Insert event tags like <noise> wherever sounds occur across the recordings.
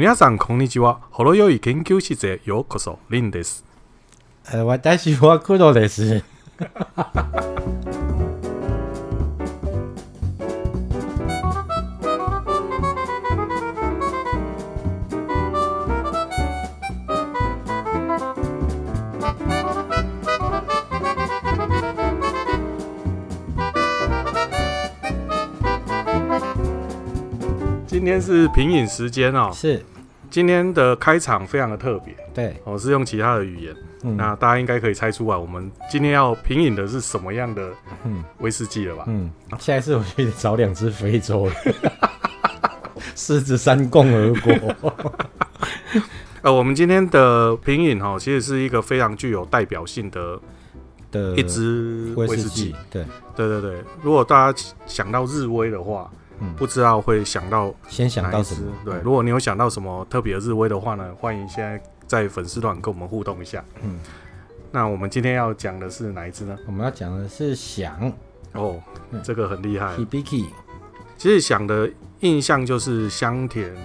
皆さんこんにちは。ほろ酔い研究室へようこそ。リンです。呃，私は黒です。<laughs> 天是品饮时间哦。是，今天的开场非常的特别，对，我、哦、是用其他的语言。嗯那大家应该可以猜出来，我们今天要品饮的是什么样的嗯威士忌了吧？嗯，下一次我去找两只非洲的 <laughs> 狮子山共和国。<laughs> 呃，我们今天的品饮哈，其实是一个非常具有代表性的的一支威士忌。对，对对对，如果大家想到日威的话，嗯，不知道会想到先想到什么？对，如果你有想到什么特别的日威的话呢，欢迎现在在粉丝团跟我们互动一下。嗯，那我们今天要讲的是哪一支呢？我们要讲的是响哦，嗯这个很厉害。Hibiki。其实响的印象就是香甜、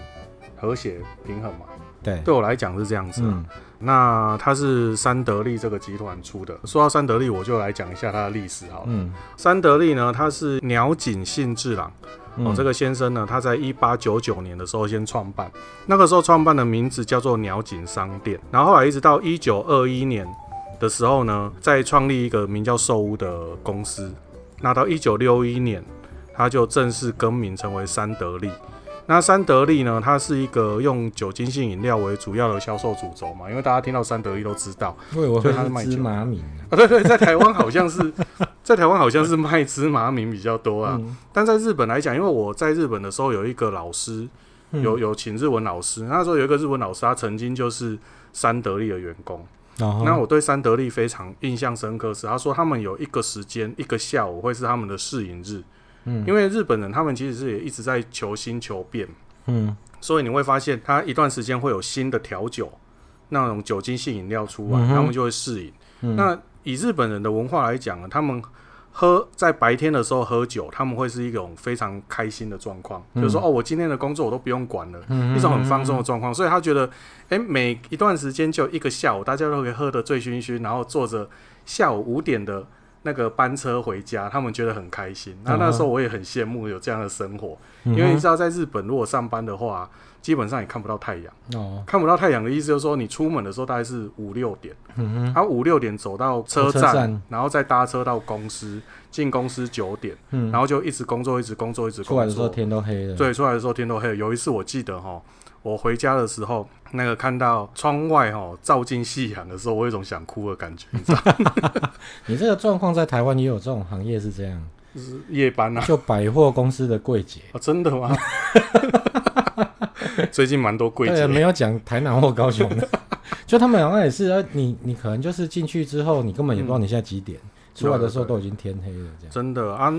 和谐、平衡嘛。对，对我来讲是这样子、啊。嗯，那它是三得利这个集团出的。说到三得利，我就来讲一下它的历史好了。嗯，三得利呢，它是鸟井信治郎。嗯哦，这个先生呢，他在一八九九年的时候先创办，那个时候创办的名字叫做鸟井商店，然后后来一直到一九二一年的时候呢，再创立一个名叫寿屋的公司，那到一九六一年，他就正式更名成为三得利。那三得利呢，它是一个用酒精性饮料为主要的销售主轴嘛，因为大家听到三得利都知道，对我所以它是卖芝麻米啊，对对，在台湾好像是 <laughs> 在台湾好像是卖芝麻米比较多啊。嗯。但在日本来讲，因为我在日本的时候有一个老师，嗯。有有请日文老师，那时候有一个日文老师，他曾经就是三得利的员工。哦。那我对三得利非常印象深刻是，他说他们有一个时间，一个下午会是他们的试饮日，嗯。因为日本人他们其实是也一直在求新求变，嗯。所以你会发现他一段时间会有新的调酒，那种酒精性饮料出来，嗯他们就会试饮。嗯。那以日本人的文化来讲呢，他们喝在白天的时候喝酒，他们会是一种非常开心的状况，嗯。就是说哦，我今天的工作我都不用管了，嗯一种很放松的状况。所以他觉得，诶，每一段时间就一个下午，大家都可以喝得醉醺醺，然后坐着下午五点的那个班车回家，他们觉得很开心。那那时候我也很羡慕有这样的生活，嗯因为你知道，在日本如果上班的话，基本上也看不到太阳。哦，看不到太阳的意思就是说，你出门的时候大概是五六点。嗯哼，他五六点走到车站，车站然后再搭车到公司，进公司九点，嗯，然后就一直工作，一直工作，一直工作出来的时候。天都黑了。，对，出来的时候天都黑了。有一次我记得哈，我回家的时候，那个看到窗外哈照进夕阳的时候，我有一种想哭的感觉，你知道？<laughs> 你这个状况在台湾也有这种行业是这样，就是夜班啊，就百货公司的柜姐。哦，真的吗？<laughs> 最近蛮多柜，姐，没有讲台南或高雄的，<laughs> 就他们好像也是，啊，你你可能就是进去之后，你根本也不知道你现在几点，出来的时候都已经天黑了，这样。真的啊，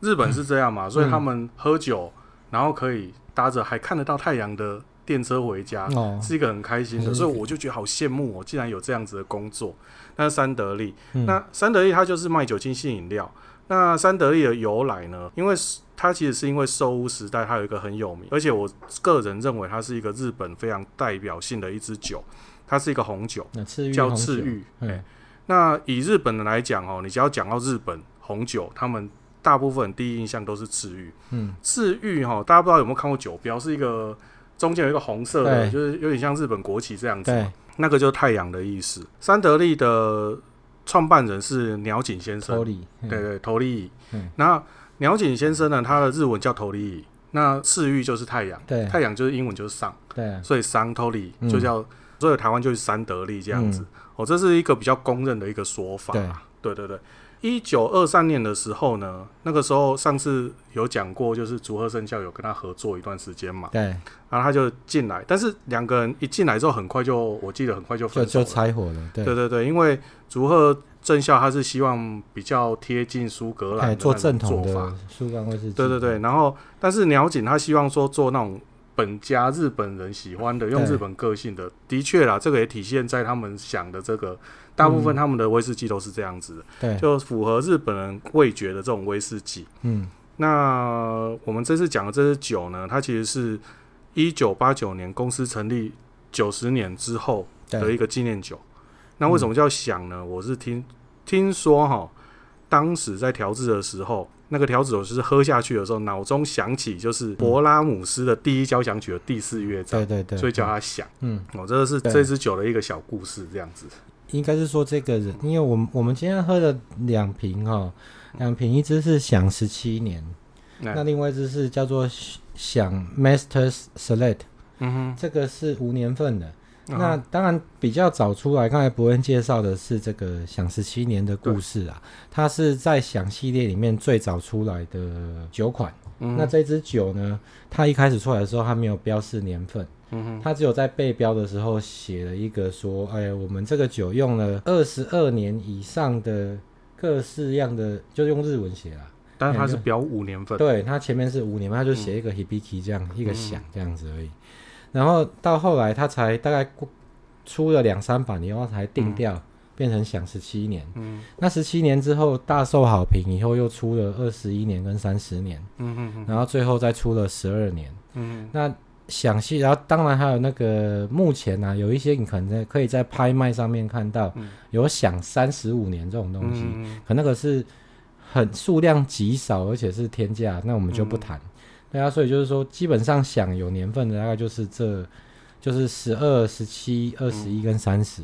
日本是这样嘛，所以他们喝酒，然后可以搭着还看得到太阳的电车回家，哦，是一个很开心的，嗯所以我就觉得好羡慕哦，竟然有这样子的工作。那三得利，嗯那三得利它就是卖酒精性饮料。那三得利的由来呢？因为它其实是因为寿屋时代，它有一个很有名，而且我个人认为它是一个日本非常代表性的一支酒，它是一个红酒，叫赤玉。嗯那以日本人来讲哦，你只要讲到日本红酒，他们大部分第一印象都是赤玉。嗯，赤玉哈，大家不知道有没有看过酒标，是一个中间有一个红色的，就是有点像日本国旗这样子嘛。那个就是太阳的意思。三得利的创办人是鸟井先生，对对，头利。嗯那鸟井先生呢，他的日文叫头利，那赤玉就是太阳，太阳就是英文就是 sun，所以 sun 头利嗯就叫，所以台湾就是三得利这样子。嗯哦，这是一个比较公认的一个说法。对对对对。一九二三年的时候呢，那个时候上次有讲过，就是竹鹤生肖有跟他合作一段时间嘛，对，然后他就进来，但是两个人一进来之后，很快就我记得很快就就分手了。就拆伙了，对。对对对，因为竹鹤正孝他是希望比较贴近苏格兰做正统法。的，苏格兰会是，对对对，然后但是鸟井他希望说做那种本家日本人喜欢的，用日本个性的，的确啦，这个也体现在他们想的这个，大部分他们的威士忌都是这样子的，对，就符合日本人味觉的这种威士忌。嗯。那我们这次讲的这支酒呢，它其实是一九八九年公司成立九十年之后的一个纪念酒。那为什么叫响呢？我是听听说哈，当时在调制的时候，那个调酒师喝下去的时候，脑中响起就是勃拉姆斯的第一交响曲的第四乐章，对对对，所以叫他响。嗯，哦，这个是这支酒的一个小故事，这样子。应该是说这个人，因为我们我们今天喝了两瓶哈，两瓶一支是响十七年，嗯，那另外一支是叫做响 Masters Select，嗯哼，这个是无年份的。那当然比较早出来，刚才伯恩介绍的是这个想十七年的故事啊，它是在想系列里面最早出来的酒款。嗯、那这支酒呢，它一开始出来的时候，它没有标示年份，嗯，它只有在背标的时候写了一个说，哎，我们这个酒用了二十二年以上的各式样的，就用日文写了，但是它是标五年份，对，它前面是五年份，它就写一个 hibiki 这样、嗯、一个响这样子而已。然后到后来，他才大概出了两三版以后才定调，嗯、变成享十七年。嗯，那十七年之后大受好评，以后又出了二十一年跟三十年。嗯嗯嗯，然后最后再出了十二年。嗯，那响系，然后当然还有那个目前呢、啊，有一些你可能在可以在拍卖上面看到有享三十五年这种东西，嗯、可那个是很数量极少，而且是天价，那我们就不谈。嗯对啊，所以就是说，基本上想有年份的大概就是这，就是十二、十七、二十一跟三十。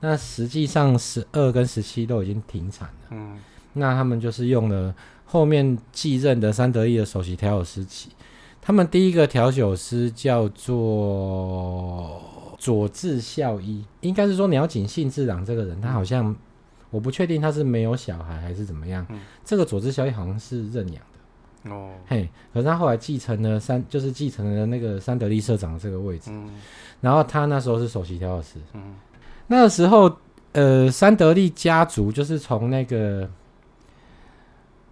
那实际上十二跟十七都已经停产了。嗯，那他们就是用了后面继任的三得利的首席调酒师起。他们第一个调酒师叫做佐治孝一，应该是说鸟井信治郎这个人，他好像我不确定他是没有小孩还是怎么样。嗯，这个佐治孝一好像是认养。哦，嘿，可是他后来继承了三，就是继承了那个三得利社长的这个位置。嗯，然后他那时候是首席调酒师。嗯，那个时候，呃，三得利家族就是从那个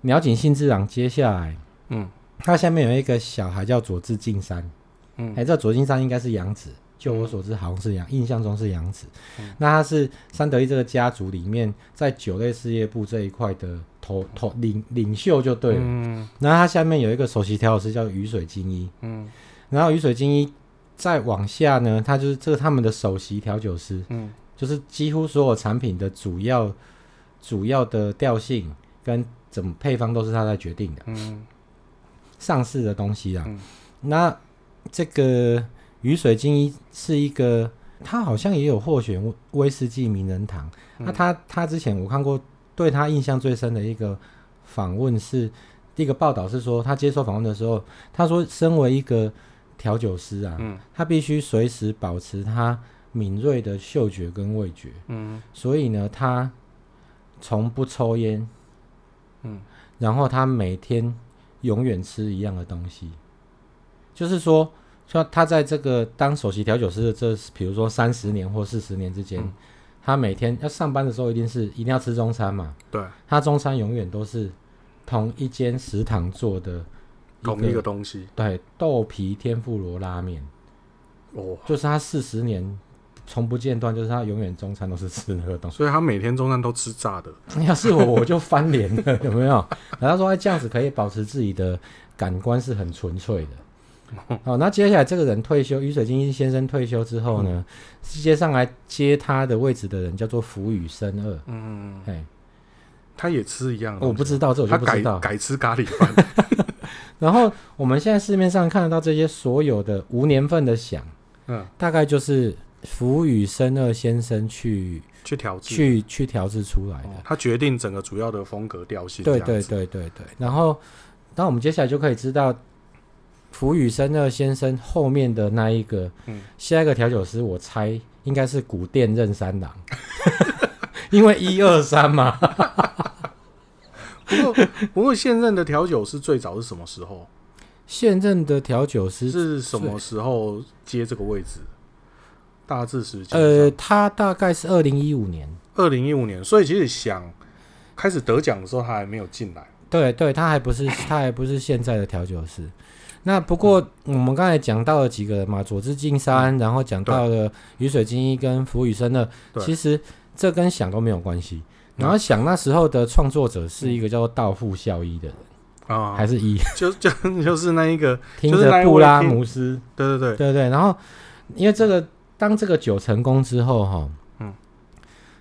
鸟井信之郎接下来。嗯，他下面有一个小孩叫佐治敬山。嗯，哎，这佐治敬三应该是养子。就我所知，好像是杨，印象中是杨子。嗯、那他是三得利这个家族里面，在酒类事业部这一块的头头领领袖就对了。嗯，然后他下面有一个首席调酒师叫雨水精一。嗯，然后雨水精一再往下呢，他就是这个他们的首席调酒师。嗯，就是几乎所有产品的主要主要的调性跟怎么配方都是他在决定的。嗯，上市的东西啊。嗯、那这个。雨水精一是一个，他好像也有获选威士忌名人堂。嗯、那他他之前我看过，对他印象最深的一个访问是，一个报道是说，他接受访问的时候，他说，身为一个调酒师啊，嗯、他必须随时保持他敏锐的嗅觉跟味觉。嗯，所以呢，他从不抽烟。嗯，然后他每天永远吃一样的东西，就是说。说他在这个当首席调酒师的这，比如说三十年或四十年之间，嗯、他每天要上班的时候，一定是一定要吃中餐嘛。对，他中餐永远都是同一间食堂做的同一个东西。对，豆皮天妇罗拉面。哦，就是他四十年从不间断，就是他永远中餐都是吃那个东西。所以他每天中餐都吃炸的。<laughs> 要是我，我就翻脸了，有没有？然后他说，哎，这样子可以保持自己的感官是很纯粹的。好，<laughs> 那接下来这个人退休，雨水晶先生退休之后呢，接上来接他的位置的人叫做福雨生二。嗯，哎，他也吃一样的，我不知道这我就不知道，改改吃咖喱饭。<laughs> 然后我们现在市面上看得到这些所有的无年份的响，嗯，大概就是福雨生二先生去去调制去去调制出来的，他决定整个主要的风格调性。对对对对对。然后，那我们接下来就可以知道。福羽伸二先生后面的那一个，嗯，下一个调酒师，我猜应该是古店任三郎，<laughs> 因为一二三嘛。不过，不过现任的调酒师最早是什么时候？现任的调酒师是什么时候接这个位置？大致时间？呃，他大概是二零一五年，二零一五年，所以其实想开始得奖的时候，他还没有进来。对对，他还不是，他还不是现在的调酒师。那不过我们刚才讲到了几个人嘛，佐治金山，嗯、然后讲到了雨水精一跟福雨生的，其实这跟想都没有关系。然后想那时候的创作者是一个叫做道富孝一的人，啊，还是一，就就就是那一个听着布拉姆斯，对对对。对对。然后因为这个，当这个酒成功之后，哈，嗯，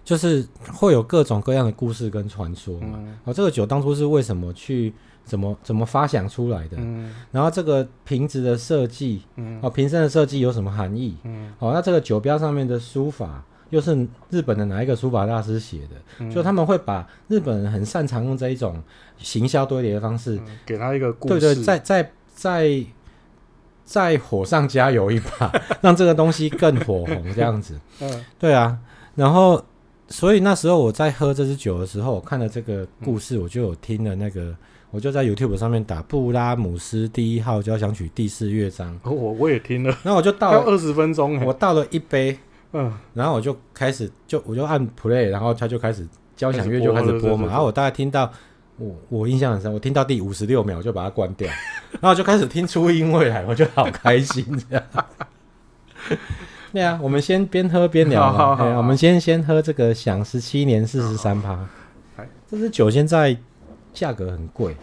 就是会有各种各样的故事跟传说嘛。哦，这个酒当初是为什么去？怎么怎么发想出来的？嗯，然后这个瓶子的设计，嗯，哦，瓶身的设计有什么含义？嗯，哦，那这个酒标上面的书法又是日本的哪一个书法大师写的？嗯，就他们会把日本人很擅长用这一种行销堆叠的方式，嗯，给他一个故事，对对，在在在在火上加油一把，<laughs> 让这个东西更火红，这样子。嗯，对啊，然后所以那时候我在喝这支酒的时候，我看了这个故事，我就有听了那个。我就在 YouTube 上面打布拉姆斯第一号交响曲第四乐章，我我也听了，<laughs> 然后我就倒了二十分钟，我倒了一杯，嗯，然后我就开始就我就按 Play，然后它就开始交响乐就开始播嘛，然后我大概听到我我印象很深，我听到第五十六秒就把它关掉，然后就开始听初音未来，我就好开心这样。对啊，我们先边喝边聊我们先先喝这个享十七年四十三趴，这支酒现在。价格很贵，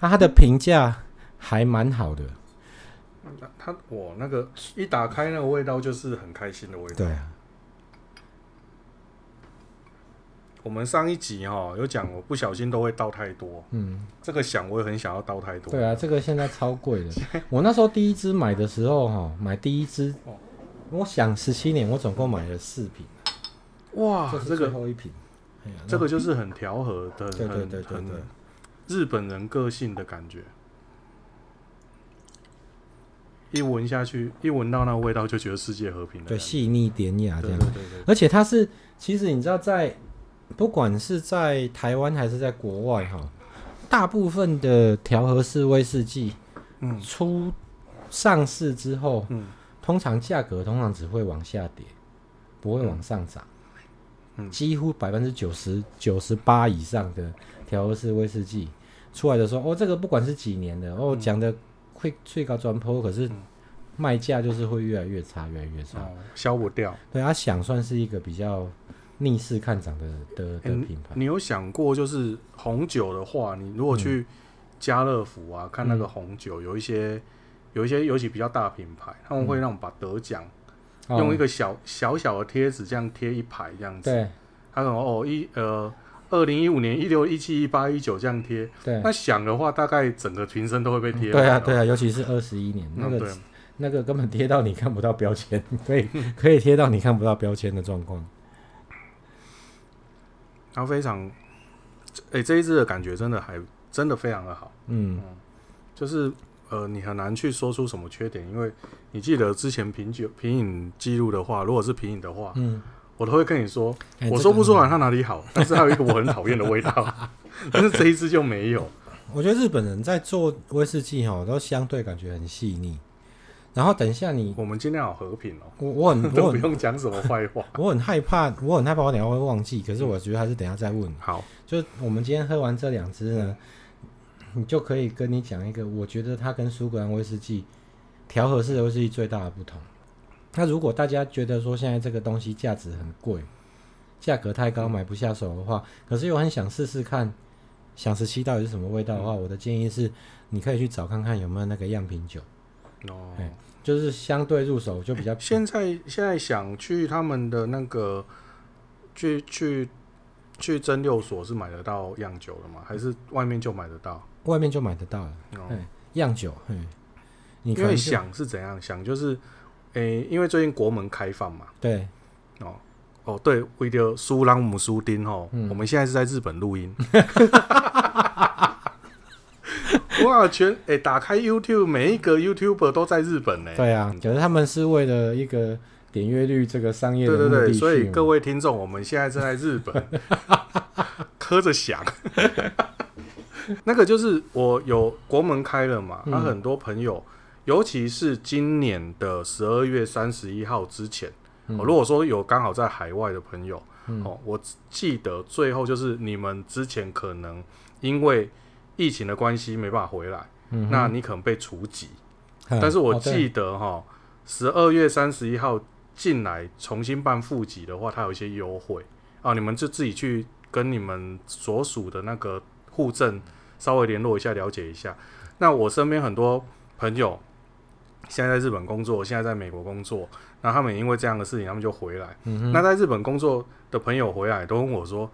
那它的评价还蛮好的。它我那个一打开那个味道就是很开心的味道。对啊。我们上一集哈有讲，我不小心都会倒太多。嗯。这个想我也很想要倒太多。对啊，这个现在超贵的。我那时候第一支买的时候哈，买第一支，我想十七年，我总共买了四瓶。哇，这是最后一瓶。这个就是很调和的，对对对对，日本人个性的感觉。一闻下去，一闻到那味道，就觉得世界和平了。对，细腻典雅这样。对对对。而且它是，其实你知道，在不管是在台湾还是在国外哈，大部分的调和式威士忌，嗯，出上市之后，嗯，通常价格通常只会往下跌，不会往上涨。几乎百分之九十九十八以上的调和式威士忌出来的时候，哦，这个不管是几年的，哦，讲的会最高专坡，可是卖价就是会越来越差，越来越差，消不掉。对，他想算是一个比较逆势看涨的的的品牌。你有想过，就是红酒的话，你如果去家乐福啊，看那个红酒，有一些有一些尤其比较大品牌，他们会让我们把得奖。用一个小小小的贴纸这样贴一排这样子，对，他说哦一呃二零一五年一六一七一八一九这样贴，对，那想的话大概整个瓶身都会被贴，对啊对啊，尤其是二十一年那个那个根本贴到你看不到标签，可以可以贴到你看不到标签的状况，然后非常，哎这一支的感觉真的还真的非常的好，嗯，就是。呃，你很难去说出什么缺点，因为你记得之前品酒品饮记录的话，如果是品饮的话，嗯，我都会跟你说，欸、我说不出来它哪里好，但是还有一个我很讨厌的味道，<laughs> 但是这一支就没有。我觉得日本人在做威士忌哈，都相对感觉很细腻。然后等一下你，我们尽量好和平哦。我 <laughs> 我很都不用讲什么坏话，<laughs> 我很害怕，我很害怕我等下会忘记。可是我觉得还是等下再问。好，就我们今天喝完这两支呢。你就可以跟你讲一个，我觉得它跟苏格兰威士忌调和式的威士忌最大的不同。那如果大家觉得说现在这个东西价值很贵，价格太高买不下手的话，可是又很想试试看，想十七到底是什么味道的话，我的建议是，你可以去找看看有没有那个样品酒。哦，就是相对入手就比较。现在现在想去他们的那个去去去蒸馏所是买得到样酒的吗？还是外面就买得到？外面就买得到了，哦、样酒，你可以想是怎样想，就是，诶、欸，因为最近国门开放嘛，对，哦，哦，对，为了苏朗姆苏丁哦，嗯、我们现在是在日本录音，<laughs> 哇，全诶、欸，打开 YouTube，每一个 YouTuber 都在日本呢，对啊，可是他们是为了一个点阅率，这个商业的，对对对，所以各位听众，我们现在正在日本，<laughs> 磕着响。那个就是我有国门开了嘛，那、嗯、很多朋友，尤其是今年的十二月三十一号之前，嗯、如果说有刚好在海外的朋友，嗯、哦，我记得最后就是你们之前可能因为疫情的关系没办法回来，嗯、那你可能被除籍，嗯、但是我记得哈，十二月三十一号进来重新办户籍的话，它有一些优惠啊，你们就自己去跟你们所属的那个。户政稍微联络一下，了解一下。那我身边很多朋友现在在日本工作，现在在美国工作，那他们也因为这样的事情，他们就回来。嗯、那在日本工作的朋友回来都问我说：“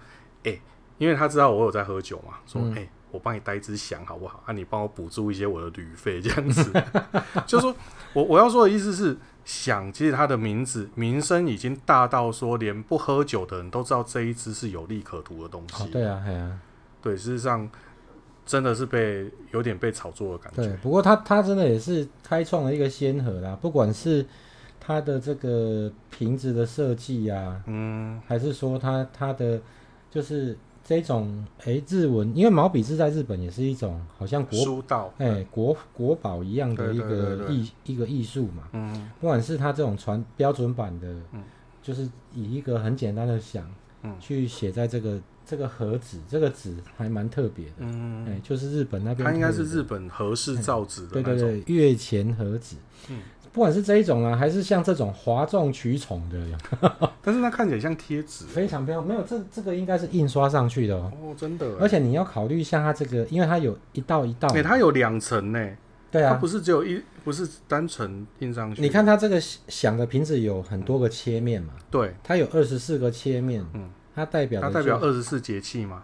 哎、欸，因为他知道我有在喝酒嘛，说哎。嗯欸我帮你带支响好不好？啊，你帮我补助一些我的旅费，这样子。就是说我我要说的意思是，响其实它的名字名声已经大到说，连不喝酒的人都知道这一支是有利可图的东西。哦、对啊，对啊，对，事实上真的是被有点被炒作的感觉。对，不过他他真的也是开创了一个先河啦，不管是他的这个瓶子的设计啊，嗯，还是说他他的就是。这种诶，日文，因为毛笔字在日本也是一种好像国书道诶国国宝一样的一个艺一个艺术嘛。嗯，不管是它这种传标准版的，嗯，就是以一个很简单的想，嗯，去写在这个这个盒子，这个纸还蛮特别的。嗯，哎，就是日本那边，它应该是日本和式造纸的。对对对，月前和纸。嗯。不管是这一种啊，还是像这种哗众取宠的，<laughs> 但是它看起来像贴纸，非常漂亮。没有，这这个应该是印刷上去的哦。哦，真的。而且你要考虑一下它这个，因为它有一道一道，对，它有两层呢。对啊，它不是只有一，不是单纯印上去。你看它这个响的瓶子有很多个切面嘛？对，它有二十四个切面。嗯，它代表它代表二十四节气嘛？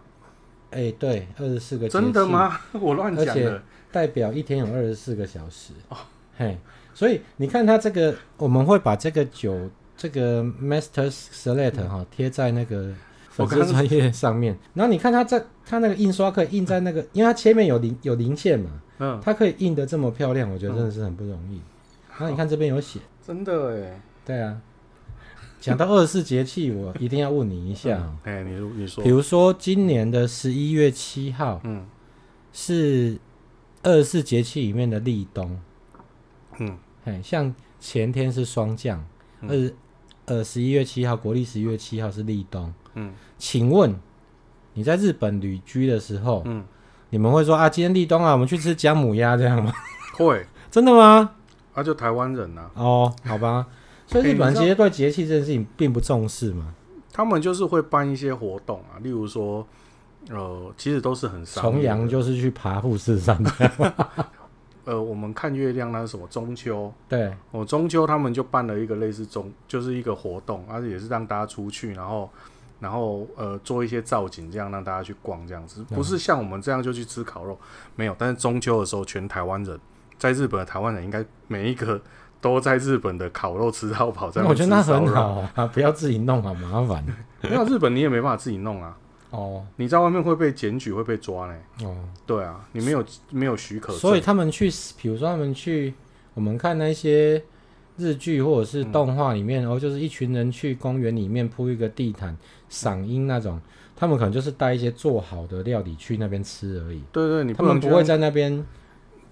哎，对，二十四个节气。真的吗？<laughs> 我乱讲的。代表一天有二十四个小时。哦，嘿。所以你看它这个，我们会把这个酒这个 Master Select 哈贴在那个粉丝专业上面。然后你看它在它那个印刷可以印在那个，因为它前面有零有零线嘛，嗯，它可以印的这么漂亮，我觉得真的是很不容易。然后你看这边有写，真的哎，对啊。讲到二十四节气，我一定要问你一下，哎，你你说，比如说今年的十一月七号，嗯，是二十四节气里面的立冬。嗯，嘿，像前天是霜降，二呃十一月七号，国历十一月七号是立冬。嗯，请问你在日本旅居的时候，嗯，你们会说啊，今天立冬啊，我们去吃姜母鸭这样吗？<laughs> 会，真的吗？啊，就台湾人呐。哦，好吧，所以日本其实对节气这件事情并不重视嘛。他们就是会办一些活动啊，例如说，呃，其实都是很重阳就是去爬富士山的。<laughs> 呃，我们看月亮那是什么中秋？对，我、哦、中秋他们就办了一个类似中，就是一个活动，而且也是让大家出去，然后，然后呃做一些造景，这样让大家去逛这样子，不是像我们这样就去吃烤肉，没有。但是中秋的时候，全台湾人在日本的台湾人应该每一个都在日本的烤肉吃到饱，在那我觉得那很好啊，不要自己弄，好麻烦。<laughs> 没有日本你也没办法自己弄啊。哦，你在外面会被检举，会被抓呢。哦，对啊，你没有没有许可，所以他们去，比如说他们去，我们看那些日剧或者是动画里面，然后、就是一群人去公园里面铺一个地毯赏樱那种，他们可能就是带一些做好的料理去那边吃而已。对对，你他们不会在那边，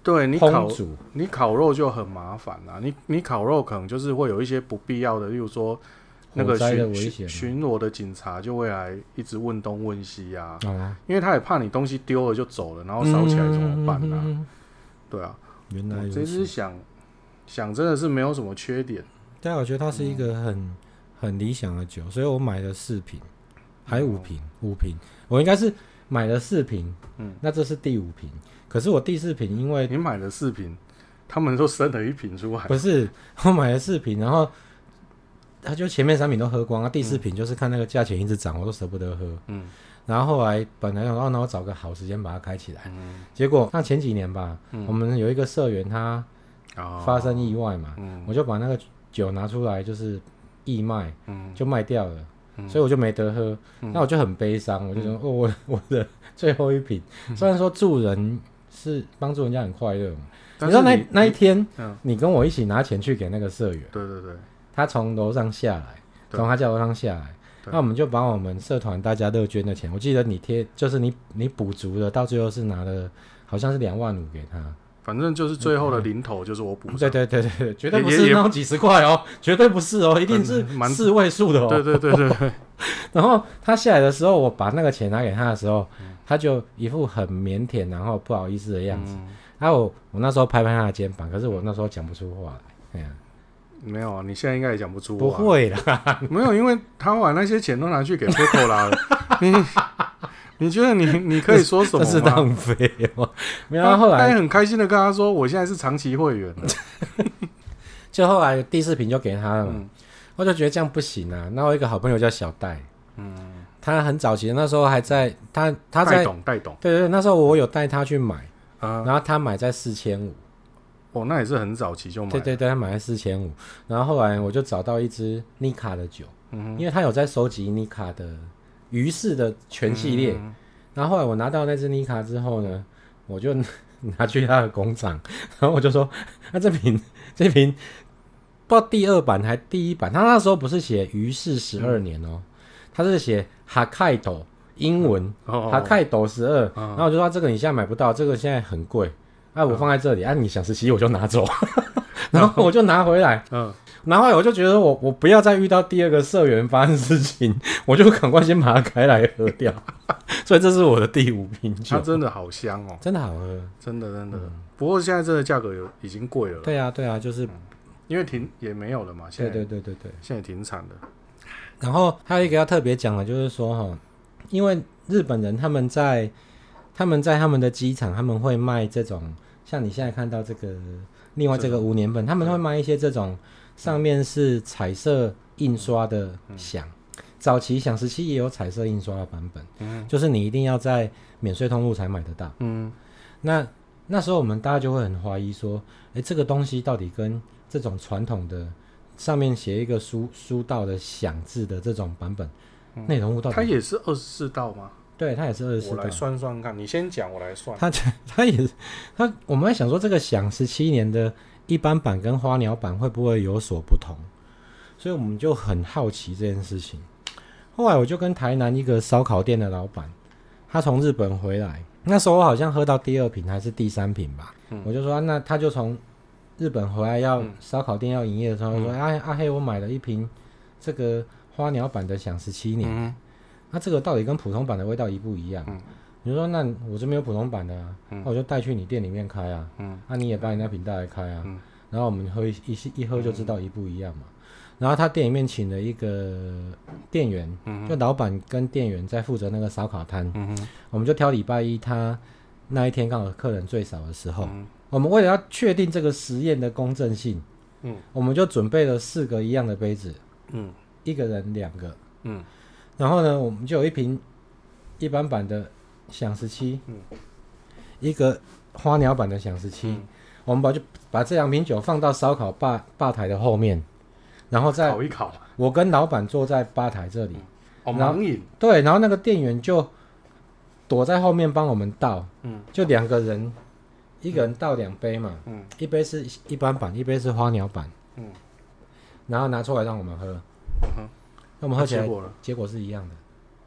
对你烤你烤肉就很麻烦啦。你你烤肉可能就是会有一些不必要的，例如说。那个巡巡巡逻的警察就会来一直问东问西呀，因为他也怕你东西丢了就走了，然后烧起来怎么办呢？对啊，原来这支响响真的是没有什么缺点，但我觉得它是一个很很理想的酒，所以我买了四瓶，还五瓶五瓶，我应该是买了四瓶，嗯，那这是第五瓶，可是我第四瓶因为你买了四瓶，他们都生了一瓶出来，不是我买了四瓶，然后。他就前面三瓶都喝光，啊，第四瓶就是看那个价钱一直涨，我都舍不得喝。嗯，然后后来本来想说，那我找个好时间把它开起来。嗯，结果那前几年吧，嗯、我们有一个社员他发生意外嘛，嗯、我就把那个酒拿出来就是义卖，嗯，就卖掉了，嗯、所以我就没得喝。嗯、那我就很悲伤，我就说，嗯、哦，我我的最后一瓶。嗯、虽然说助人是帮助人家很快乐嘛，你，你知道那那一天，嗯、你跟我一起拿钱去给那个社员。对对对。他从楼上下来，从他家楼上下来，那我们就把我们社团大家乐捐的钱，我记得你贴就是你你补足了，到最后是拿了好像是两万五给他，反正就是最后的零头就是我补。对对对对，绝对不是那种几十块哦，绝对不是哦，<laughs> 一定是四位数的哦。对对对对。<laughs> 然后他下来的时候，我把那个钱拿给他的时候，他就一副很腼腆，然后不好意思的样子。然后我我那时候拍拍他的肩膀，可是我那时候讲不出话来，哎呀。没有啊，你现在应该也讲不出。不会啦，<laughs> 没有，因为他把那些钱都拿去给 Pecola 了。<laughs> 你你觉得你你可以说什么？这是浪费哦。<laughs> 没有，后来他也很开心的跟他说，我现在是长期会员了。就后来第四瓶就给他了我就觉得这样不行啊。那我一个好朋友叫小戴，嗯，他很早期那时候还在他他在懂带懂，对，对对，那时候我有带他去买，嗯、然后他买在四千五。哦，那也是很早期就买。对对对，他买了四千五，然后后来我就找到一支尼卡的酒，嗯、哼因为他有在收集尼卡的鱼式的全系列。嗯、然后后来我拿到那支尼卡之后呢，我就 <laughs> 拿去他的工厂，<laughs> 然后我就说：“那、<laughs> 啊、这瓶这瓶不知道第二版还第一版，他那时候不是写鱼式十二年哦，嗯、他是写哈凯斗英文哈凯斗十二，然后我就说这个你现在买不到，这个现在很贵。”哎，我放在这里，啊，你想十七我就拿走，<laughs> 然后我就拿回来，嗯，拿回来我就觉得我我不要再遇到第二个社员发生事情，我就赶快先把它开来喝掉，<laughs> 所以这是我的第五瓶酒。它真的好香哦，真的好喝，真的真的。不过现在这个价格有已经贵了。对啊对啊，就是因为停也没有了嘛，现在。对对对对对，现在停产了。然后还有一个要特别讲的，就是说哈，因为日本人他们在他们在他们的机场他们会卖这种。像你现在看到这个，另外这个五年本，他们会卖一些这种上面是彩色印刷的响。早期响时期也有彩色印刷的版本，嗯，就是你一定要在免税通路才买得到，嗯。那那时候我们大家就会很怀疑说，诶，这个东西到底跟这种传统的上面写一个书书道的响字的这种版本内容物到底，它也是二十四道吗？对，他也是二十四。我来算算看，你先讲，我来算。他 <laughs> 他也是它，我们在想说，这个响十七年的一般版跟花鸟版会不会有所不同？所以我们就很好奇这件事情。后来我就跟台南一个烧烤店的老板，他从日本回来，那时候我好像喝到第二瓶还是第三瓶吧，嗯、我就说、啊、那他就从日本回来要烧烤店要营业的时候，嗯、说哎阿黑，我买了一瓶这个花鸟版的响十七年。嗯那、啊、这个到底跟普通版的味道一不一样？嗯，你说那我这边有普通版的啊，那、嗯、我就带去你店里面开啊，嗯，那、啊、你也把你那瓶带来开啊，嗯，然后我们喝一一一喝就知道一不一样嘛。嗯、然后他店里面请了一个店员，嗯，就老板跟店员在负责那个烧烤摊，嗯哼，我们就挑礼拜一他那一天刚好客人最少的时候，嗯、我们为了要确定这个实验的公正性，嗯，我们就准备了四个一样的杯子，嗯，一个人两个，嗯。然后呢，我们就有一瓶一般版的响十七，嗯，一个花鸟版的响十七，我们把就把这两瓶酒放到烧烤吧吧台的后面，然后再烤一烤。我跟老板坐在吧台这里，哦，盲饮。对，然后那个店员就躲在后面帮我们倒，嗯，就两个人，一个人倒两杯嘛，嗯，一杯是一般版，一杯是花鸟版，嗯，然后拿出来让我们喝，嗯。那我们喝起来，结果是一样的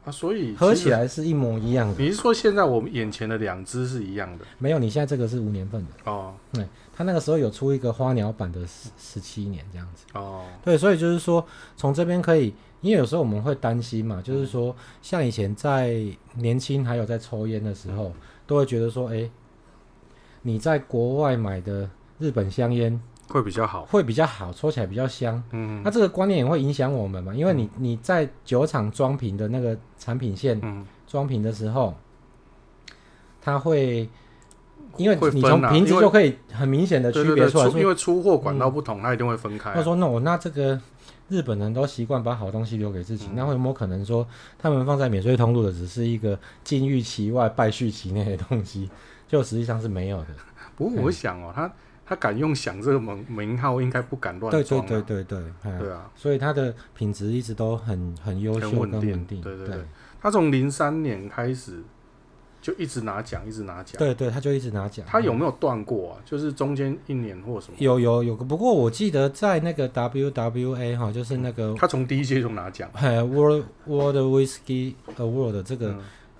啊，所以喝起来是一模一样的。你是说现在我们眼前的两支是一样的？没有，你现在这个是五年份的哦。对，他那个时候有出一个花鸟版的十十七年这样子哦。对，所以就是说，从这边可以，因为有时候我们会担心嘛，就是说，像以前在年轻还有在抽烟的时候，都会觉得说，哎，你在国外买的日本香烟。会比较好，会比较好，抽起来比较香。嗯，那这个观念也会影响我们嘛？因为你你在酒厂装瓶的那个产品线装瓶的时候，它会，因为你从瓶子就可以很明显的区别出来，因为出货管道不同，它一定会分开。他说：“那我那这个日本人都习惯把好东西留给自己，那会有没有可能说他们放在免税通路的只是一个金玉其外败絮其内的东西？就实际上是没有的。不过我想哦，他。他敢用响这个名名号，应该不敢乱装。对对对对对，对啊，所以他的品质一直都很很优秀、很稳定。对对对，他从零三年开始就一直拿奖，一直拿奖。对对，他就一直拿奖。他有没有断过啊？就是中间一年或什么？有有有，不过我记得在那个 WWA 哈，就是那个他从第一届就拿奖。哎，World World Whisky Award 这个。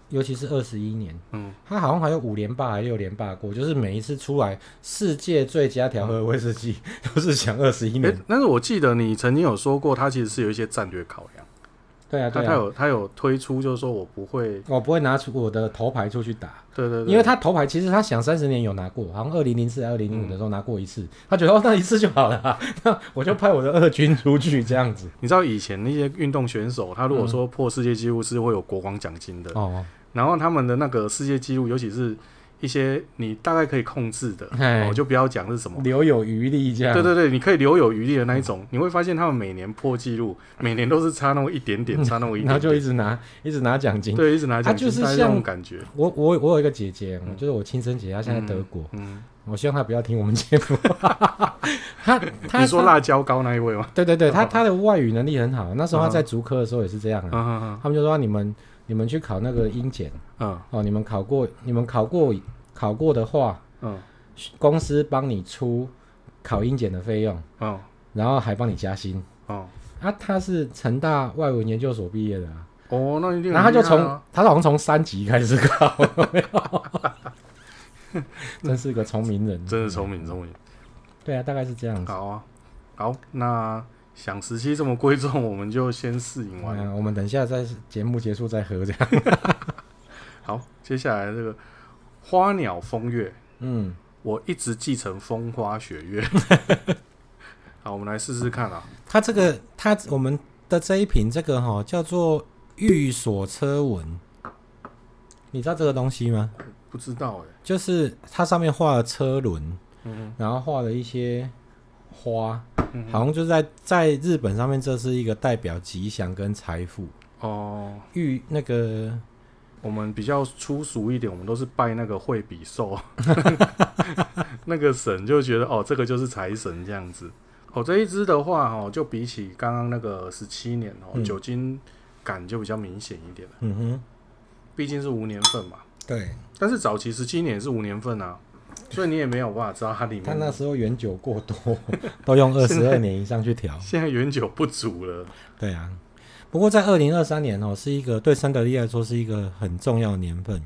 尤其是二十一年，嗯，他好像还有五连霸还是六连霸过，就是每一次出来世界最佳调和威士忌 <laughs> 都是抢二十一年。但是我记得你曾经有说过，他其实是有一些战略考量。对啊，他他有他有推出，就是说我不会，我不会拿出我的头牌出去打。对对对，因为他头牌其实他想三十年有拿过，好像二零零四、二零零五的时候拿过一次，他觉得 <laughs> 哦那一次就好了，<laughs> 那我就派我的二军出去这样子。你知道以前那些运动选手，他如果说破世界纪录是会有国王奖金的哦。然后他们的那个世界纪录，尤其是一些你大概可以控制的，我、哦、就不要讲是什么，留有余力这样。对对对，你可以留有余力的那一种，你会发现他们每年破纪录，<laughs> 每年都是差那么一点点，差那么一点点，然后就一直拿，一直拿奖金，对，一直拿奖金，他就是像这种感觉。我我我有一个姐姐，就是我亲生姐姐，她现在德国，嗯。嗯我希望她不要听我们节目。<laughs> 他他你说辣椒膏那一位吗？对对对，他他的外语能力很好。那时候他在足科的时候也是这样啊。他们就说你们你们去考那个英检，嗯哦，你们考过你们考过考过的话，嗯，公司帮你出考英检的费用，嗯，然后还帮你加薪，哦，啊，他是成大外文研究所毕业的啊。哦，那一定。然后他就从他好像从三级开始考。<laughs> 真是个聪明人，真是聪明聪明。对啊，大概是这样子。好啊，好，那想时期这么贵重，我们就先试饮完，嗯。我们等一下在节目结束再喝这样。<laughs> 好，接下来这个花鸟风月，嗯，我一直继承风花雪月。<laughs> 好，我们来试试看啊。它这个，它我们的这一瓶这个哈叫做玉锁车纹，你知道这个东西吗？不知道哎、欸，就是它上面画了车轮，嗯，然后画了一些花，嗯，好像就是在在日本上面，这是一个代表吉祥跟财富哦。玉那个我们比较粗俗一点，我们都是拜那个惠比寿 <laughs> 那个神，就觉得哦，这个就是财神这样子。哦，这一支的话哦，就比起刚刚那个十七年哦，嗯，酒精感就比较明显一点了。嗯哼，毕竟是无年份嘛。对，但是早期十七年是无年份啊，所以你也没有办法知道它里面。他那时候原酒过多，<laughs> 都用二十二年以上去调。现在原酒不足了。对啊，不过在二零二三年哦，是一个对三得利来说是一个很重要的年份，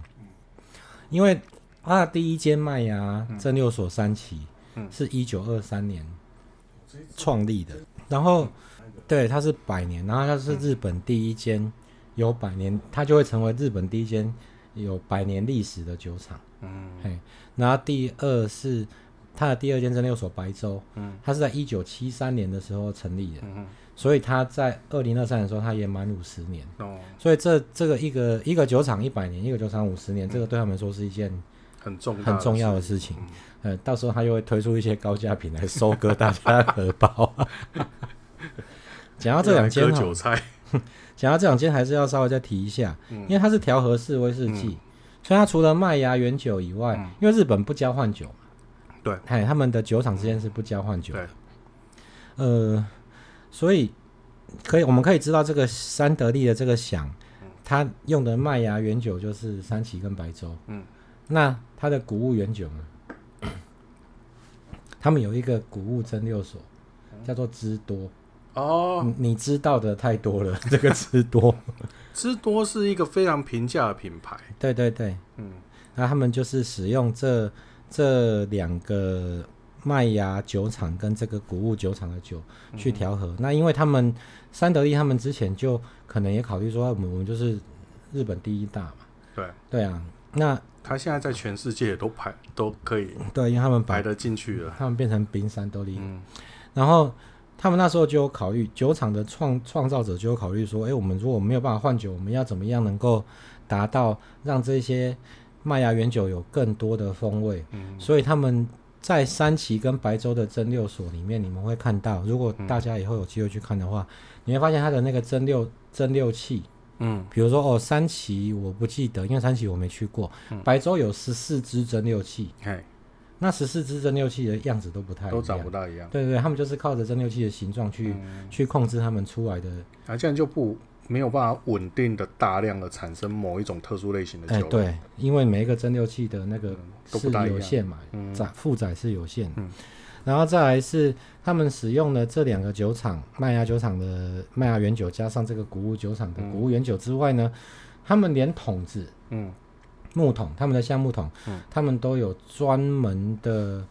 因为它的第一间麦芽蒸馏所三期是一九二三年创立的，然后对它是百年，然后它是日本第一间有百年，它就会成为日本第一间。有百年历史的酒厂，嗯，嘿，然后第二是它的第二间蒸馏所白州，嗯，它是在一九七三年的时候成立的，嗯，所以它在二零二三年的时候，它也满五十年，哦，所以这这个一个一个酒厂一百年，一个酒厂五十年，这个对他们说是一件很重很重要的事情，呃，到时候他又会推出一些高价品来收割大家的荷包。<laughs> 讲到这两间 <laughs> 韭菜。<laughs> 讲到这两间，还是要稍微再提一下，因为它是调和式威士忌，嗯、所以它除了麦芽原酒以外，嗯、因为日本不交换酒嘛，对，哎，他们的酒厂之间是不交换酒。的，呃，所以可以我们可以知道这个三得利的这个响，它用的麦芽原酒就是山崎跟白州，嗯，那它的谷物原酒呢，<clears throat> 他们有一个谷物蒸馏所，叫做知多。哦，你知道的太多了。这个知多，知多是一个非常平价的品牌。对对对，嗯，那他们就是使用这这两个麦芽酒厂跟这个谷物酒厂的酒去调和。嗯、那因为他们三得利他们之前就可能也考虑说，我们我们就是日本第一大嘛。对对啊，那他现在在全世界都排都可以。对，因为他们排得进去了，他们变成冰山都利。嗯，然后。他们那时候就有考虑，酒厂的创创造者就有考虑说，诶，我们如果没有办法换酒，我们要怎么样能够达到让这些麦芽原酒有更多的风味？嗯，所以他们在山崎跟白州的蒸馏所里面，你们会看到，如果大家以后有机会去看的话，嗯，你会发现它的那个蒸馏蒸馏器，嗯，比如说哦，山崎我不记得，因为山崎我没去过，嗯，白州有十四支蒸馏器。那十四支蒸馏器的样子都不太一样，都长不大一样。对对对，他们就是靠着蒸馏器的形状去、嗯、去控制他们出来的。啊，这样就不没有办法稳定的大量的产生某一种特殊类型的酒。哎，对，因为每一个蒸馏器的那个是有限嘛，载、嗯、负载是有限。嗯。然后再来是他们使用的这两个酒厂，麦芽酒厂的麦芽原酒加上这个谷物酒厂的谷物原酒之外呢，嗯、他们连桶子，嗯。木桶，他们的橡木桶，嗯，他们都有专门的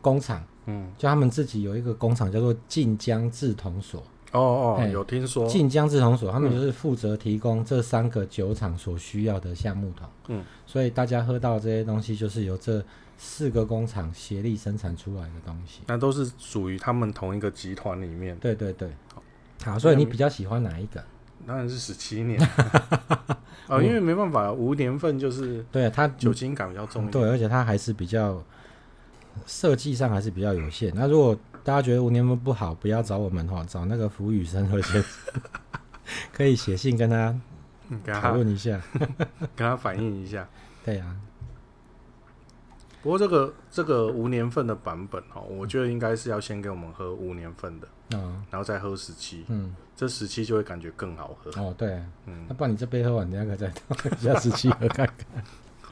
工厂，嗯，就他们自己有一个工厂叫做晋江制桶所。哦哦，有听说。晋江制桶所，他们就是负责提供这三个酒厂所需要的橡木桶，嗯，所以大家喝到这些东西，就是由这四个工厂协力生产出来的东西。那都是属于他们同一个集团里面。对对对，好，所以你比较喜欢哪一个？当然是十七年。<laughs> 哦，因为没办法，无年份就是对它酒精感比较重一点。对，而且它还是比较设计上还是比较有限。那如果大家觉得无年份不好，不要找我们哈，找那个福宇生和先生，<laughs> 可以写信跟他讨论一下，<laughs> 跟他反映一下。对啊。不过这个这个无年份的版本哦，我觉得应该是要先给我们喝无年份的，嗯，然后再喝十七，嗯，这十七就会感觉更好喝。哦。对，嗯，那不然你这杯喝完，等下可以再倒一下十七喝看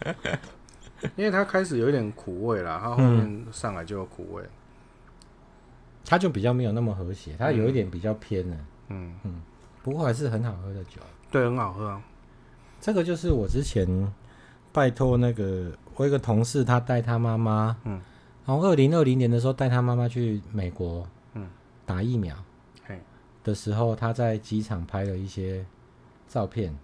看。<laughs> 因为它开始有一点苦味啦，它后面上来就有苦味，嗯、它就比较没有那么和谐，它有一点比较偏了，嗯。嗯，不过还是很好喝的酒，对，很好喝啊。这个就是我之前拜托那个。我有一个同事，他带他妈妈，嗯，然后二零二零年的时候带他妈妈去美国，嗯，打疫苗，嘿，的时候他在机场拍了一些照片，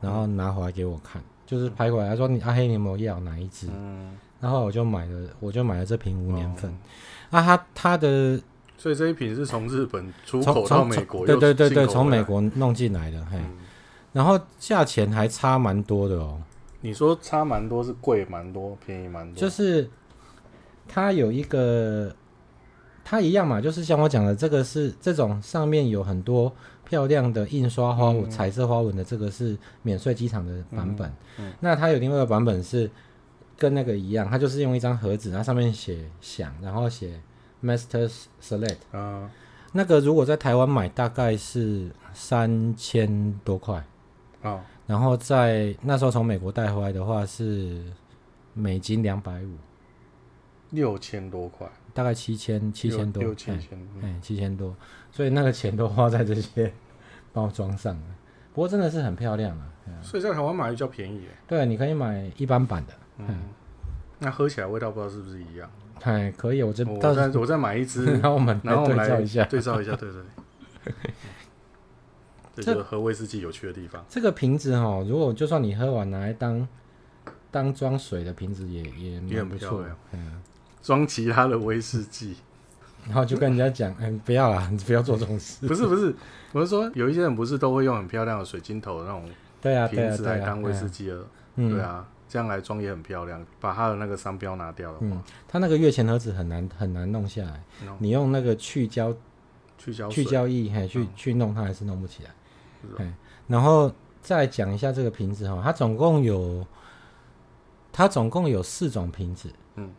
然后拿回来给我看，就是拍回来他说你阿黑你有没有要哪一支？嗯，然后我就买了，我就买了这瓶无年份，那他他的，所以这一瓶是从日本出口到美国，对对对对，从美国弄进来的，嘿，然后价钱还差蛮多的哦。你说差蛮多，是贵蛮多，便宜蛮多。就是它有一个，它一样嘛，就是像我讲的，这个是这种上面有很多漂亮的印刷花纹、嗯、彩色花纹的，这个是免税机场的版本。嗯嗯、那它有另外一个版本是跟那个一样，它就是用一张盒子，它上面写响，然后写 Master Select 啊。那个如果在台湾买，大概是三千多块啊。哦然后在那时候从美国带回来的话是美金两百五，六千多块，大概七千七千多，六七千，哎，七千多，所以那个钱都花在这些包装上了。不过真的是很漂亮啊，所以在台湾买比较便宜。对，你可以买一般版的，嗯，那喝起来味道不知道是不是一样？哎，可以，我这我再我再买一支，<laughs> 然后我们然后我们来对照一下，对照一下，对对。<laughs> 这个喝威士忌有趣的地方。这个瓶子哦，如果就算你喝完拿来当当装水的瓶子也，也也很不错。嗯，装其他的威士忌，<laughs> 然后就跟人家讲，嗯、欸，不要啦，你不要做这种事。<laughs> 不是不是，我是说有一些人不是都会用很漂亮的水晶头的那种对啊瓶子来当威士忌的，对啊，这样来装也很漂亮。把它的那个商标拿掉了，嗯，它那个月前盒子很难很难弄下来，No 你用那个去胶去胶去胶液嘿去、嗯、去弄它还是弄不起来。然后再讲一下这个瓶子哈，它总共有，它总共有四种瓶子。嗯，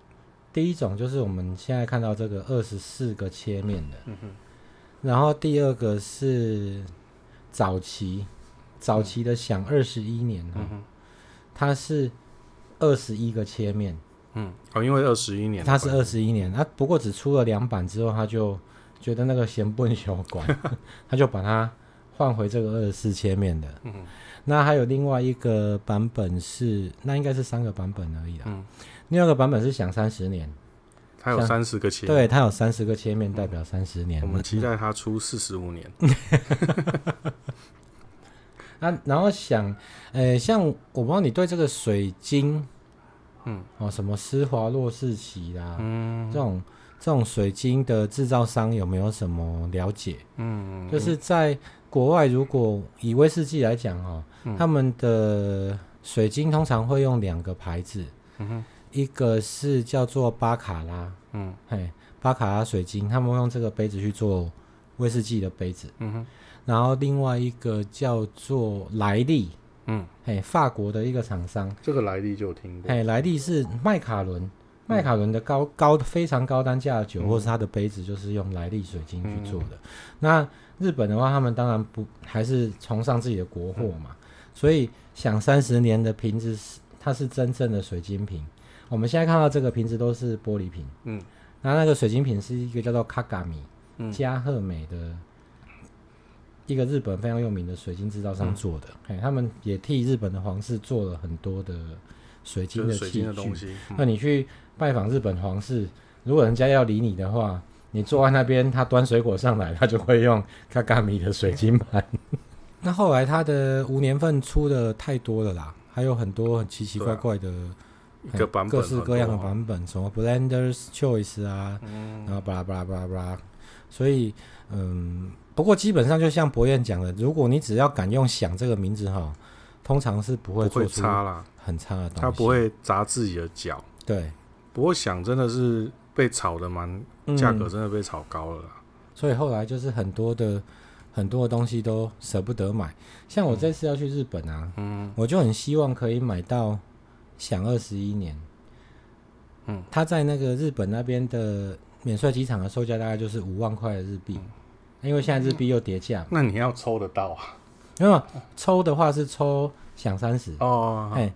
第一种就是我们现在看到这个二十四个切面的。嗯哼。然后第二个是早期，早期的响二十一年哈，它是二十一个切面。嗯，哦，因为二十一年，它是二十一年，它不过只出了两版之后，他就觉得那个嫌不小管，<laughs> 他就把它。换回这个二十四切面的，嗯、哼那还有另外一个版本是，那应该是三个版本而已啦。嗯，另外一个版本是想三十年，它有三十个切，对，它有三十个切面，代表三十年。我们期待它出四十五年。<laughs> 啊，然后想，呃、欸，像我不知道你对这个水晶，嗯，哦，什么施华洛世奇啦，嗯，这种这种水晶的制造商有没有什么了解？嗯，嗯就是在。国外如果以威士忌来讲哦，嗯、他们的水晶通常会用两个牌子，嗯、哼。一个是叫做巴卡拉，嗯，嘿，巴卡拉水晶，他们会用这个杯子去做威士忌的杯子，嗯哼，然后另外一个叫做莱利，嗯，嘿，法国的一个厂商，这个莱利就有听过，嘿，莱利是麦卡伦，麦卡伦的高高非常高单价的酒，嗯、或是它的杯子就是用莱利水晶去做的，嗯、那。日本的话，他们当然不还是崇尚自己的国货嘛，嗯、所以想三十年的瓶子是它是真正的水晶瓶。我们现在看到这个瓶子都是玻璃瓶，嗯，那那个水晶瓶是一个叫做卡嘎米加贺美的一个日本非常有名的水晶制造商做的，哎、嗯，他们也替日本的皇室做了很多的水晶的器具。嗯、那你去拜访日本皇室，如果人家要理你的话。你坐在那边，他端水果上来，他就会用卡卡米的水晶盘。那后来他的无年份出的太多了啦，还有很多很奇奇怪怪的一个版本，各式各样的版本，什么 Blenders Choice 啊，嗯、然后巴拉巴拉巴拉巴拉。所以，嗯，不过基本上就像博彦讲的，如果你只要敢用“想”这个名字哈，通常是不会做出差啦，很差的东西。他不会砸自己的脚。对。不过想真的是被炒的蛮，价格真的被炒高了啦。所以后来就是很多的很多的东西都舍不得买。像我这次要去日本啊，嗯，我就很希望可以买到享二十一年。嗯，他在那个日本那边的免税机场的售价大概就是五万块的日币，因为现在日币又跌价。那你要抽得到啊？<laughs> 没有，抽的话是抽享三十哦，哎，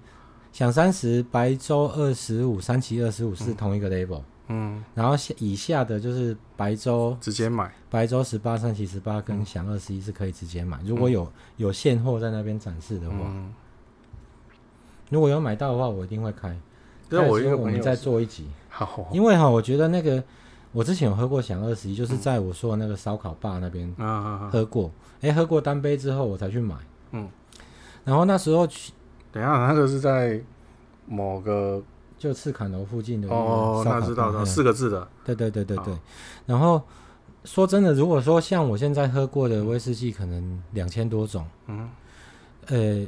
享三十白粥二十五，三七二十五是同一个 label，嗯，然后下以下的就是白粥直接买，白粥十八、三七十八跟享二十一是可以直接买，如果有有现货在那边展示的话，如果有买到的话，我一定会开。那我一个我们再做一集，<laughs> 好，因为哈，我觉得那个我之前有喝过享二十一，就是在我说的那个烧烤吧那边喝过，哎，喝过单杯之后我才去买，嗯，然后那时候去，等一下那个是在某个就赤坎楼附近的哦，那知道的四个字的，对对对对对，然后说真的，如果说像我现在喝过的威士忌，可能两千多种，嗯，呃。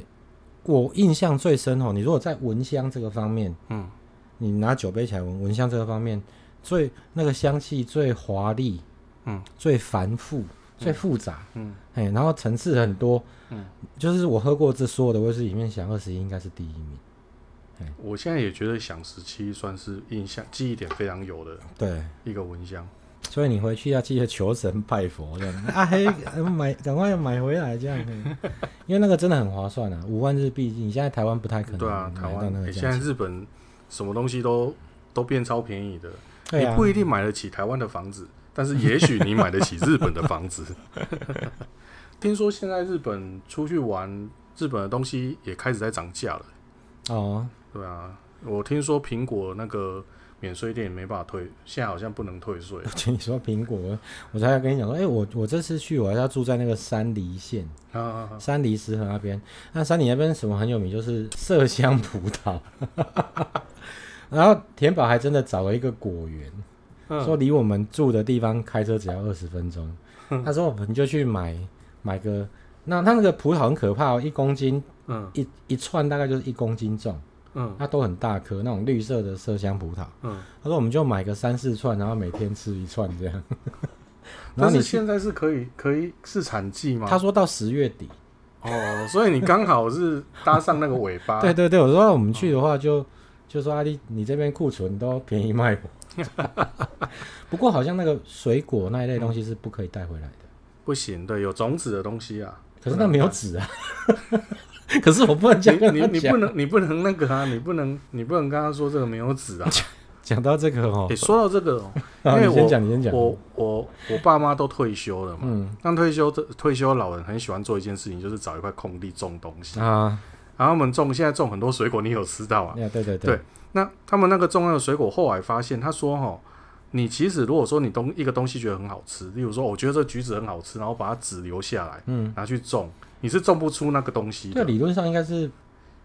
我印象最深哦，你如果在闻香这个方面，嗯，你拿酒杯起来闻，闻香这个方面最那个香气最华丽，嗯，最繁复、最复杂，嗯，哎，然后层次很多，嗯，就是我喝过这所有的威士忌里面，想二十一应该是第一名。我现在也觉得响十七算是印象记忆点非常有的，对，一个蚊香。所以你回去要记得求神拜佛这样啊，嘿，买赶快要买回来这样，<laughs> 因为那个真的很划算啊，五万日币，你现在台湾不太可能。对啊，台湾那个、欸、现在日本什么东西都都变超便宜的，啊、你不一定买得起台湾的房子，但是也许你买得起日本的房子。<laughs> 听说现在日本出去玩，日本的东西也开始在涨价了。哦，对啊，我听说苹果那个。免税店也没办法退，现在好像不能退税。<laughs> 听你说苹果，我才要跟你讲说，哎、欸，我我这次去我还要住在那个山梨县，啊啊啊山梨石河那边。那山梨那边什么很有名，就是麝香葡萄。<laughs> 然后田宝还真的找了一个果园，嗯、说离我们住的地方开车只要二十分钟。嗯、<laughs> 他说我们就去买买个，那他那个葡萄很可怕哦，一公斤，嗯，一一串大概就是一公斤重。嗯，它都很大颗，那种绿色的麝香葡萄。嗯，他说我们就买个三四串，然后每天吃一串这样。<laughs> 然后你现在是可以可以是产季吗？他说到十月底。哦，所以你刚好是搭上那个尾巴。<laughs> 对对对，我说我们去的话就就说阿弟，你这边库存都便宜卖。<laughs> 不过好像那个水果那一类东西是不可以带回来的。不行，对，有种子的东西啊。可是那没有籽啊。<laughs> 可是我不能讲，你你不能你不能那个啊，你不能你不能跟他说这个没有籽啊。讲到这个哦，欸、说到这个哦，<laughs> 因为我先讲，你先讲。我我我爸妈都退休了嘛，嗯，但退休的退休老人很喜欢做一件事情，就是找一块空地种东西啊。然后我们种现在种很多水果，你有吃到啊？对对对。对，那他们那个种那个水果，后来发现他说哈，你其实如果说你东一个东西觉得很好吃，例如说我觉得这橘子很好吃，然后把它籽留下来，嗯，拿去种。你是种不出那个东西的。对，理论上应该是，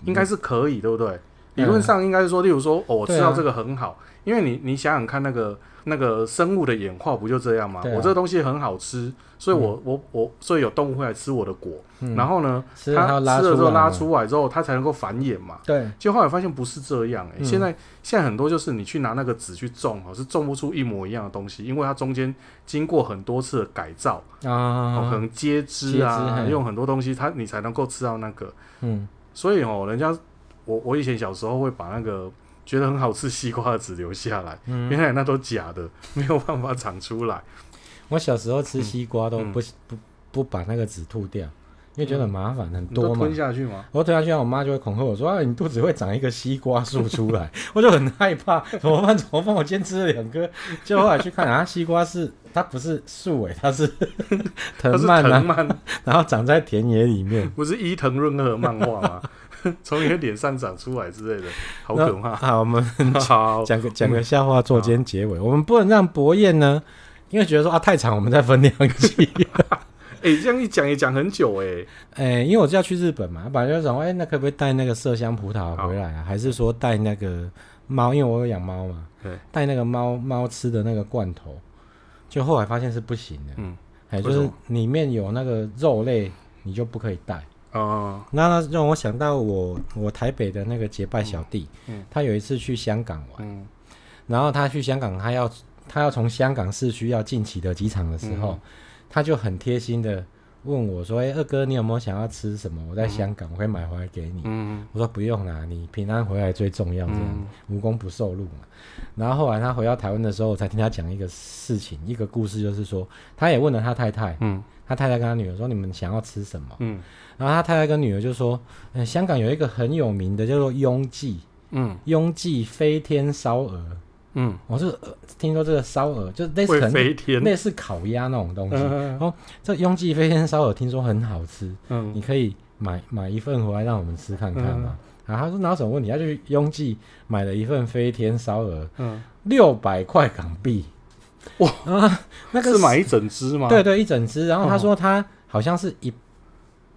应该是可以，对不对？理论上应该是说，例如说，哦，我知道这个很好，因为你你想想看，那个那个生物的演化不就这样吗？我这个东西很好吃，所以我我我，所以有动物会来吃我的果，然后呢，它吃了之后拉出来之后，它才能够繁衍嘛。对，就后来发现不是这样，哎，现在现在很多就是你去拿那个籽去种，哦，是种不出一模一样的东西，因为它中间经过很多次的改造啊，可能接枝啊，用很多东西，它你才能够吃到那个。嗯，所以哦，人家。我我以前小时候会把那个觉得很好吃西瓜的籽留下来，嗯、原来那都假的，没有办法长出来。<laughs> 我小时候吃西瓜都不、嗯、不不把那个籽吐掉，因为觉得很麻烦，很多嘛。吞下去吗？我吞下去，我妈就会恐吓我说：“啊，你肚子会长一个西瓜树出来。<laughs> ”我就很害怕，怎么办？怎么办？我今天吃了两颗，就后来去看啊，西瓜是它不是树诶，<laughs> 它是藤蔓啊，然后长在田野里面，不是伊藤润二漫画吗？<laughs> 从你的脸上长出来之类的，<laughs> 好可怕。好，我们 <laughs> 讲个讲个笑话做今天结尾。我们不能让博彦呢，因为觉得说啊太长，我们再分两集。哎，这样一讲也讲很久哎。哎，因为我就要去日本嘛，本来就想，哎，那可不可以带那个麝香葡萄回来啊？还是说带那个猫？因为我有养猫嘛，对，带那个猫猫吃的那个罐头。就后来发现是不行的。嗯，哎，就是里面有那个肉类，你就不可以带。哦，那那让我想到我我台北的那个结拜小弟，嗯，他有一次去香港玩，嗯，然后他去香港，他要他要从香港市区要进启德机场的时候，他就很贴心的问我说：“哎，二哥，你有没有想要吃什么？我在香港，我可以买回来给你。”嗯，我说不用啦，你平安回来最重要，这样无功不受禄嘛。然后后来他回到台湾的时候，我才听他讲一个事情，一个故事，就是说他也问了他太太，嗯，他太太跟他女儿说：“你们想要吃什么？”嗯。然后他太太跟女儿就说：“嗯，香港有一个很有名的叫做雍记，嗯，雍记飞天烧鹅，嗯，我是听说这个烧鹅就类似飞天，类似烤鸭那种东西。然后这雍记飞天烧鹅听说很好吃，嗯，你可以买买一份回来让我们吃看看嘛。然后他说哪有什么问题？他就雍记买了一份飞天烧鹅，嗯，六百块港币，哇啊，那个是买一整只吗？对对，一整只。然后他说他好像是一。”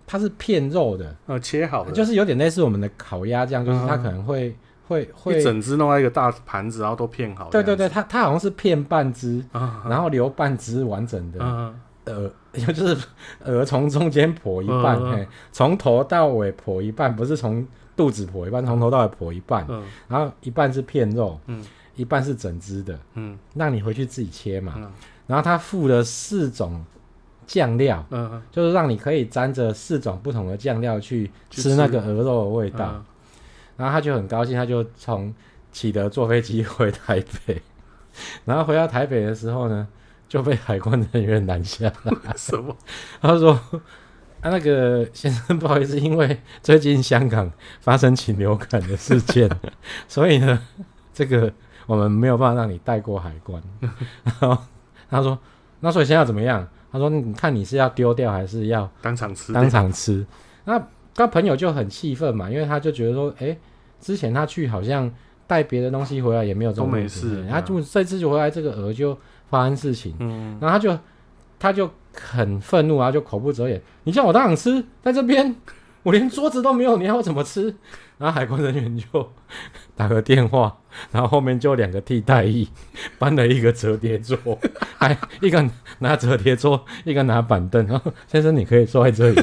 它是片肉的，呃，切好的，就是有点类似我们的烤鸭这样，就是它可能会会会。一整只弄在一个大盘子，然后都片好。对对对，它它好像是片半只，然后留半只完整的，呃，<laughs> 就是鹅从中间剖一半，从头到尾剖一半，不是从肚子剖一半，从头到尾剖一半，然后一半是片肉，嗯。一半是整只的，嗯，让你回去自己切嘛，然后它附了四种。酱料，嗯，就是让你可以沾着四种不同的酱料去吃那个鹅肉的味道，嗯、然后他就很高兴，他就从启德坐飞机回台北，<laughs> 然后回到台北的时候呢，就被海关人员拦下来。什么？<laughs> 他说：“啊，那个先生，<laughs> 不好意思，因为最近香港发生禽流感的事件，所以呢，这个我们没有办法让你带过海关。”然后他说：“那所以现在要怎么样？”他说：“你看你是要丢掉还是要当场吃？当场吃。那他朋友就很气愤嘛，因为他就觉得说，哎、欸，之前他去好像带别的东西回来也没有这么没事，然后就这次就回来这个鹅就发生事情，嗯，然后他就他就很愤怒，然后就口不择言，你叫我当场吃，在这边我连桌子都没有，你要我怎么吃？”然后海关人员就打个电话，然后后面就两个替代役搬了一个折叠桌，还 <laughs> 一个拿折叠桌，一个拿板凳。然后先生，你可以坐在这里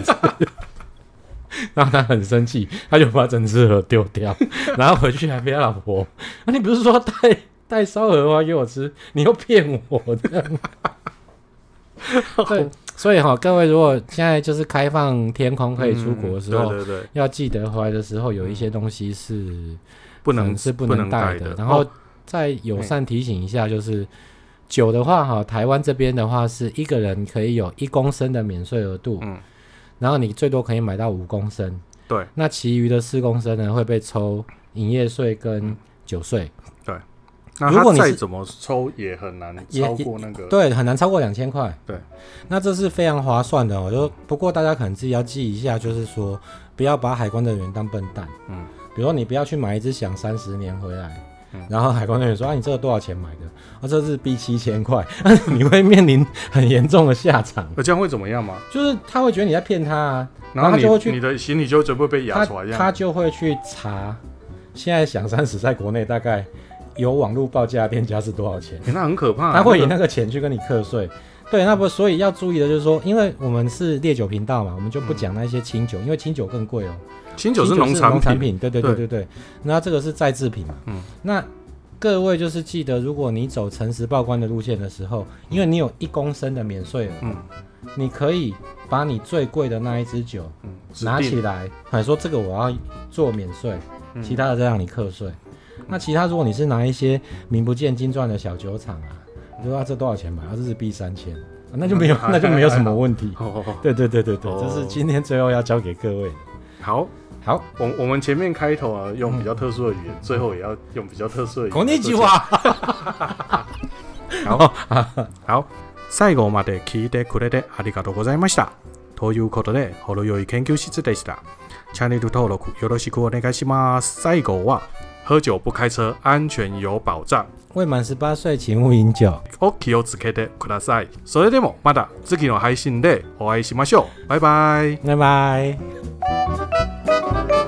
吃。然后他很生气，他就把整只鹅丢掉，<laughs> 然后回去还被他老婆：“那、啊、你不是说带带烧鹅花给我吃，你又骗我这样。<laughs> ”对。所以哈，各位如果现在就是开放天空可以出国的时候，对对对，要记得回来的时候有一些东西是不能是不能带的。然后再友善提醒一下，就是酒的话哈，台湾这边的话是一个人可以有一公升的免税额度，嗯，然后你最多可以买到五公升，对，那其余的四公升呢会被抽营业税跟酒税。如果你再怎么抽也很难超过那个，对，很难超过两千块。对，那这是非常划算的哦。就不过大家可能自己要记一下，就是说不要把海关的人员当笨蛋。嗯，比如说你不要去买一只想三十年回来，嗯、然后海关人员说啊，你这个多少钱买的？啊，这是 B 七千块，<laughs> 你会面临很严重的下场。那这样会怎么样吗？就是他会觉得你在骗他啊，然后他就会去，你的行李就准备被压出来，他就会去查。现在想三十在国内大概。有网络报价店家是多少钱？欸、那很可怕、啊。他会以那个钱去跟你课税。对，那不所以要注意的就是说，因为我们是烈酒频道嘛，我们就不讲那些清酒，嗯、因为清酒更贵哦。清酒是农产品，品，对对对对对。那这个是再制品嘛？嗯。那各位就是记得，如果你走诚实报关的路线的时候，因为你有一公升的免税额，嗯，你可以把你最贵的那一支酒，嗯，拿起来，还说这个我要做免税，嗯、其他的再让你课税。那其他，如果你是拿一些名不见经传的小酒厂啊，你说啊，这多少钱买？啊，这是 B 三千，那就没有，<laughs> 那就没有什么问题。对对对对对，这是今天最后要教给各位的。好，好，我我们前面开头啊，用比较特殊的语言，最后也要用比较特殊的语言。讲那句话。<laughs> 好，好，最后まで闻いてくれてありがとうございました。ということで、ほろ酔い研究室でした。チャンネル登录よろしくお愿いします。最后は。喝酒不开车，安全有保障。 未满十八岁，请勿饮酒。お気をつけてください。それでもまだ次の配信でお会いしましょう。バイバイ。バイバイ。